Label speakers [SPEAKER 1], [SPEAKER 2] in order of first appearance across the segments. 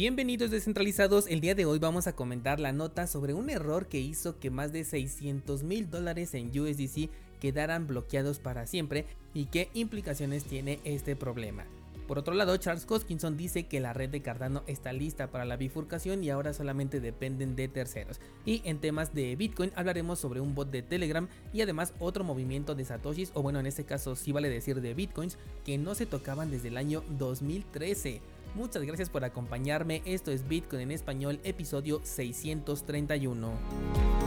[SPEAKER 1] Bienvenidos descentralizados, el día de hoy vamos a comentar la nota sobre un error que hizo que más de 600 mil dólares en USDC quedaran bloqueados para siempre y qué implicaciones tiene este problema. Por otro lado, Charles Hoskinson dice que la red de Cardano está lista para la bifurcación y ahora solamente dependen de terceros. Y en temas de Bitcoin hablaremos sobre un bot de Telegram y además otro movimiento de Satoshis, o bueno, en este caso sí vale decir de Bitcoins, que no se tocaban desde el año 2013. Muchas gracias por acompañarme, esto es Bitcoin en español, episodio 631.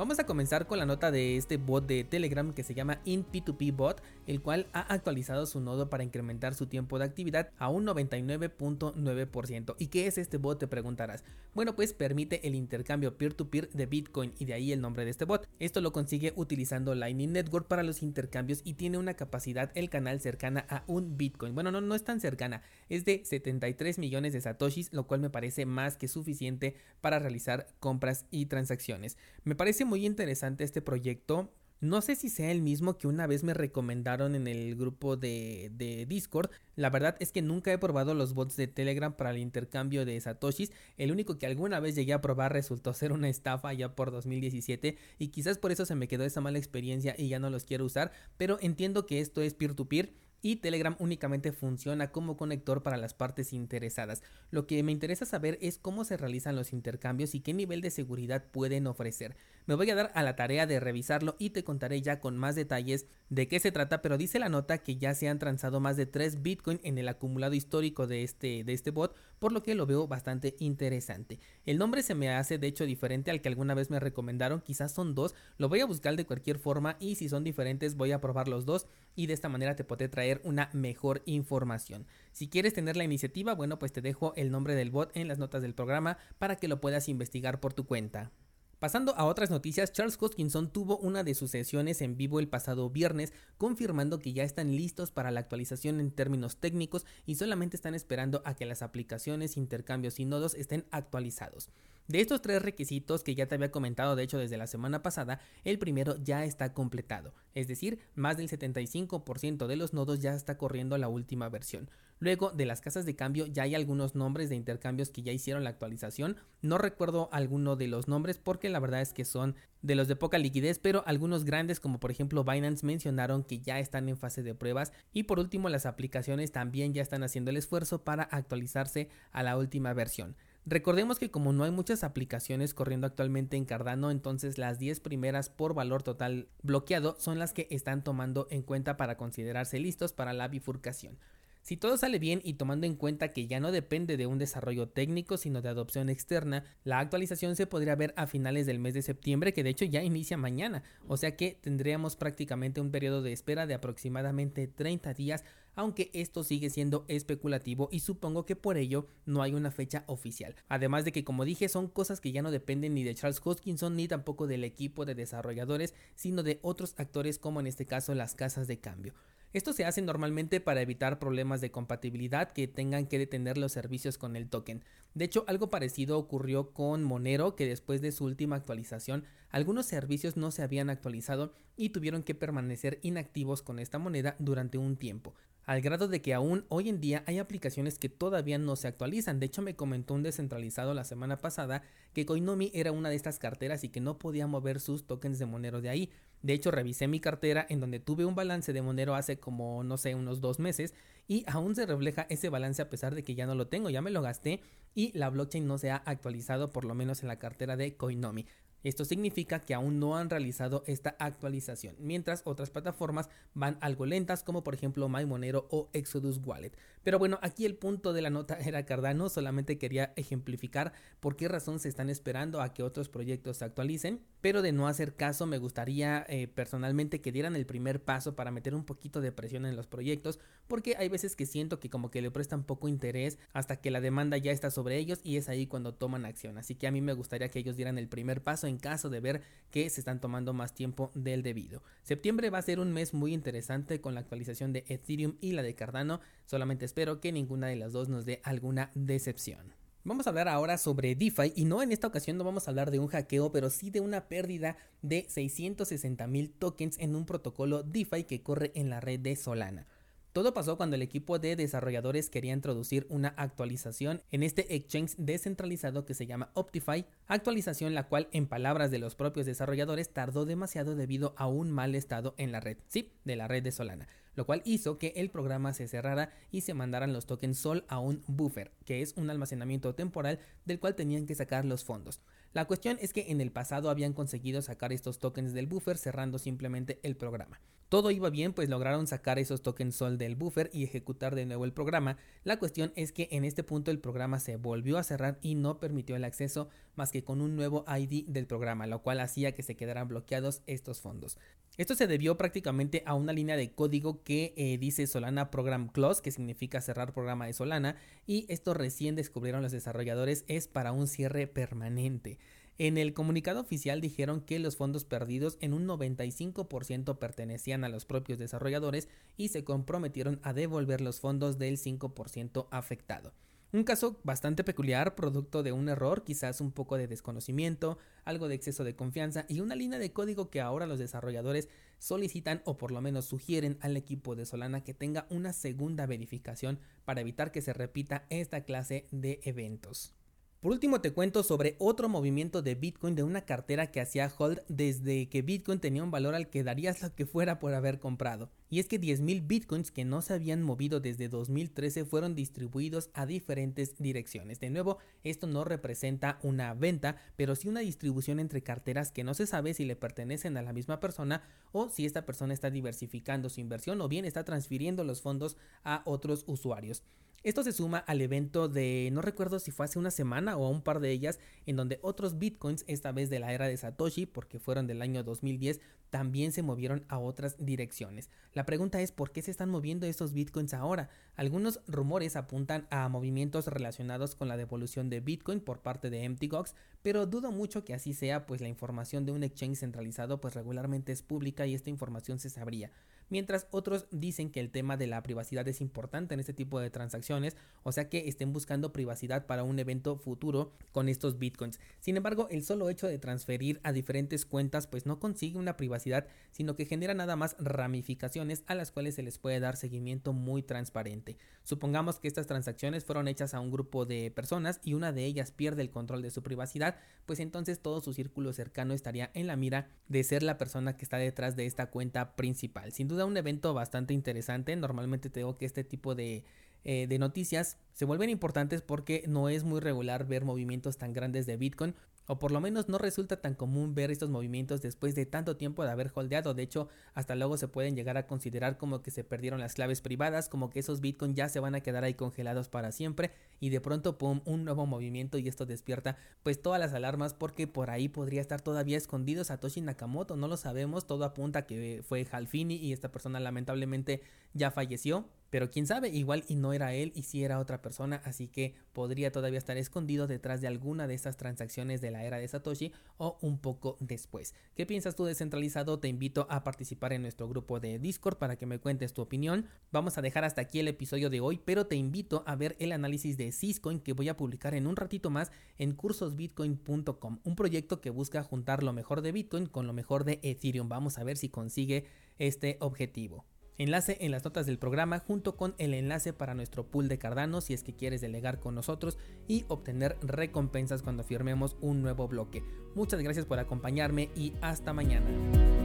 [SPEAKER 1] Vamos a comenzar con la nota de este bot de Telegram que se llama InP2P Bot, el cual ha actualizado su nodo para incrementar su tiempo de actividad a un 99.9%. ¿Y qué es este bot? Te preguntarás. Bueno, pues permite el intercambio peer-to-peer de Bitcoin y de ahí el nombre de este bot. Esto lo consigue utilizando Lightning Network para los intercambios y tiene una capacidad el canal cercana a un Bitcoin. Bueno, no, no es tan cercana, es de 73 millones de satoshis, lo cual me parece más que suficiente para realizar compras y transacciones. Me parece muy interesante este proyecto. No sé si sea el mismo que una vez me recomendaron en el grupo de, Discord. La verdad es que nunca he probado los bots de Telegram para el intercambio de satoshis. El único que alguna vez llegué a probar resultó ser una estafa ya por 2017 y quizás por eso se me quedó esa mala experiencia y ya no los quiero usar. Pero entiendo que esto es peer to peer y Telegram únicamente funciona como conector para las partes interesadas. Lo que me interesa saber es cómo se realizan los intercambios y qué nivel de seguridad pueden ofrecer. Me voy a dar a la tarea de revisarlo y te contaré ya con más detalles de qué se trata, pero dice la nota que ya se han transado más de 3 Bitcoin en el acumulado histórico de este, de este bot, por lo que lo veo bastante interesante. El nombre se me hace de hecho diferente al que alguna vez me recomendaron, quizás son dos, lo voy a buscar de cualquier forma y si son diferentes voy a probar los dos y de esta manera te podré traer una mejor información. Si quieres tener la iniciativa, bueno pues te dejo el nombre del bot en las notas del programa para que lo puedas investigar por tu cuenta. Pasando a otras noticias, Charles Hoskinson tuvo una de sus sesiones en vivo el pasado viernes, confirmando que ya están listos para la actualización en términos técnicos y solamente están esperando a que las aplicaciones, intercambios y nodos estén actualizados. De estos tres requisitos que ya te había comentado de hecho desde la semana pasada, el primero ya está completado, es decir, más del 75% de los nodos ya está corriendo la última versión. Luego de las casas de cambio ya hay algunos nombres de intercambios que ya hicieron la actualización, no recuerdo alguno de los nombres porque la verdad es que son de los de poca liquidez, pero algunos grandes como por ejemplo Binance mencionaron que ya están en fase de pruebas y por último las aplicaciones también ya están haciendo el esfuerzo para actualizarse a la última versión. Recordemos que como no hay muchas aplicaciones corriendo actualmente en Cardano, entonces las 10 primeras por valor total bloqueado son las que están tomando en cuenta para considerarse listos para la bifurcación. Si todo sale bien y tomando en cuenta que ya no depende de un desarrollo técnico sino de adopción externa, la actualización se podría ver a finales del mes de septiembre que de hecho ya inicia mañana, o sea que tendríamos prácticamente un periodo de espera de aproximadamente 30 días, aunque esto sigue siendo especulativo y supongo que por ello no hay una fecha oficial. Además de que como dije son cosas que ya no dependen ni de Charles Hoskinson ni tampoco del equipo de desarrolladores, sino de otros actores como en este caso las casas de cambio. Esto se hace normalmente para evitar problemas de compatibilidad que tengan que detener los servicios con el token. De hecho, algo parecido ocurrió con Monero, que después de su última actualización, algunos servicios no se habían actualizado y tuvieron que permanecer inactivos con esta moneda durante un tiempo al grado de que aún hoy en día hay aplicaciones que todavía no se actualizan. De hecho, me comentó un descentralizado la semana pasada que Koinomi era una de estas carteras y que no podía mover sus tokens de Monero de ahí. De hecho, revisé mi cartera en donde tuve un balance de Monero hace como, no sé, unos dos meses y aún se refleja ese balance a pesar de que ya no lo tengo, ya me lo gasté y la blockchain no se ha actualizado por lo menos en la cartera de Koinomi. Esto significa que aún no han realizado esta actualización, mientras otras plataformas van algo lentas como por ejemplo MyMonero o Exodus Wallet. Pero bueno, aquí el punto de la nota era Cardano, solamente quería ejemplificar por qué razón se están esperando a que otros proyectos se actualicen, pero de no hacer caso me gustaría eh, personalmente que dieran el primer paso para meter un poquito de presión en los proyectos, porque hay veces que siento que como que le prestan poco interés hasta que la demanda ya está sobre ellos y es ahí cuando toman acción. Así que a mí me gustaría que ellos dieran el primer paso en caso de ver que se están tomando más tiempo del debido. Septiembre va a ser un mes muy interesante con la actualización de Ethereum y la de Cardano, solamente espero que ninguna de las dos nos dé alguna decepción. Vamos a hablar ahora sobre DeFi y no en esta ocasión no vamos a hablar de un hackeo, pero sí de una pérdida de 660 mil tokens en un protocolo DeFi que corre en la red de Solana. Todo pasó cuando el equipo de desarrolladores quería introducir una actualización en este exchange descentralizado que se llama Optify, actualización la cual en palabras de los propios desarrolladores tardó demasiado debido a un mal estado en la red, sí, de la red de Solana, lo cual hizo que el programa se cerrara y se mandaran los tokens Sol a un buffer, que es un almacenamiento temporal del cual tenían que sacar los fondos. La cuestión es que en el pasado habían conseguido sacar estos tokens del buffer cerrando simplemente el programa. Todo iba bien, pues lograron sacar esos tokens Sol del buffer y ejecutar de nuevo el programa. La cuestión es que en este punto el programa se volvió a cerrar y no permitió el acceso más que con un nuevo ID del programa, lo cual hacía que se quedaran bloqueados estos fondos. Esto se debió prácticamente a una línea de código que eh, dice Solana Program Close, que significa cerrar programa de Solana, y esto recién descubrieron los desarrolladores es para un cierre permanente. En el comunicado oficial dijeron que los fondos perdidos en un 95% pertenecían a los propios desarrolladores y se comprometieron a devolver los fondos del 5% afectado. Un caso bastante peculiar, producto de un error, quizás un poco de desconocimiento, algo de exceso de confianza y una línea de código que ahora los desarrolladores solicitan o por lo menos sugieren al equipo de Solana que tenga una segunda verificación para evitar que se repita esta clase de eventos. Por último te cuento sobre otro movimiento de Bitcoin de una cartera que hacía hold desde que Bitcoin tenía un valor al que darías lo que fuera por haber comprado. Y es que 10.000 Bitcoins que no se habían movido desde 2013 fueron distribuidos a diferentes direcciones. De nuevo, esto no representa una venta, pero sí una distribución entre carteras que no se sabe si le pertenecen a la misma persona o si esta persona está diversificando su inversión o bien está transfiriendo los fondos a otros usuarios. Esto se suma al evento de, no recuerdo si fue hace una semana o un par de ellas, en donde otros bitcoins, esta vez de la era de Satoshi, porque fueron del año 2010, también se movieron a otras direcciones. La pregunta es por qué se están moviendo estos bitcoins ahora. Algunos rumores apuntan a movimientos relacionados con la devolución de bitcoin por parte de MTGOX, pero dudo mucho que así sea, pues la información de un exchange centralizado pues regularmente es pública y esta información se sabría mientras otros dicen que el tema de la privacidad es importante en este tipo de transacciones, o sea que estén buscando privacidad para un evento futuro con estos bitcoins. Sin embargo, el solo hecho de transferir a diferentes cuentas pues no consigue una privacidad, sino que genera nada más ramificaciones a las cuales se les puede dar seguimiento muy transparente. Supongamos que estas transacciones fueron hechas a un grupo de personas y una de ellas pierde el control de su privacidad, pues entonces todo su círculo cercano estaría en la mira de ser la persona que está detrás de esta cuenta principal. Sin duda un evento bastante interesante. Normalmente tengo que este tipo de, eh, de noticias se vuelven importantes porque no es muy regular ver movimientos tan grandes de Bitcoin o por lo menos no resulta tan común ver estos movimientos después de tanto tiempo de haber holdeado. De hecho, hasta luego se pueden llegar a considerar como que se perdieron las claves privadas, como que esos Bitcoin ya se van a quedar ahí congelados para siempre y de pronto pum, un nuevo movimiento y esto despierta pues todas las alarmas porque por ahí podría estar todavía escondido Satoshi Nakamoto, no lo sabemos, todo apunta que fue Halfini y esta persona lamentablemente ya falleció. Pero quién sabe, igual y no era él y si era otra persona, así que podría todavía estar escondido detrás de alguna de estas transacciones de la era de Satoshi o un poco después. ¿Qué piensas tú descentralizado? Te invito a participar en nuestro grupo de Discord para que me cuentes tu opinión. Vamos a dejar hasta aquí el episodio de hoy, pero te invito a ver el análisis de Syscoin que voy a publicar en un ratito más en cursosbitcoin.com, un proyecto que busca juntar lo mejor de Bitcoin con lo mejor de Ethereum. Vamos a ver si consigue este objetivo. Enlace en las notas del programa junto con el enlace para nuestro pool de Cardano si es que quieres delegar con nosotros y obtener recompensas cuando firmemos un nuevo bloque. Muchas gracias por acompañarme y hasta mañana.